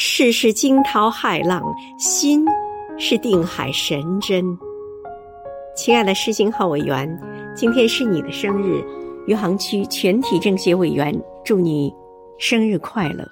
世事惊涛骇浪，心是定海神针。亲爱的施行号委员，今天是你的生日，余杭区全体政协委员祝你生日快乐。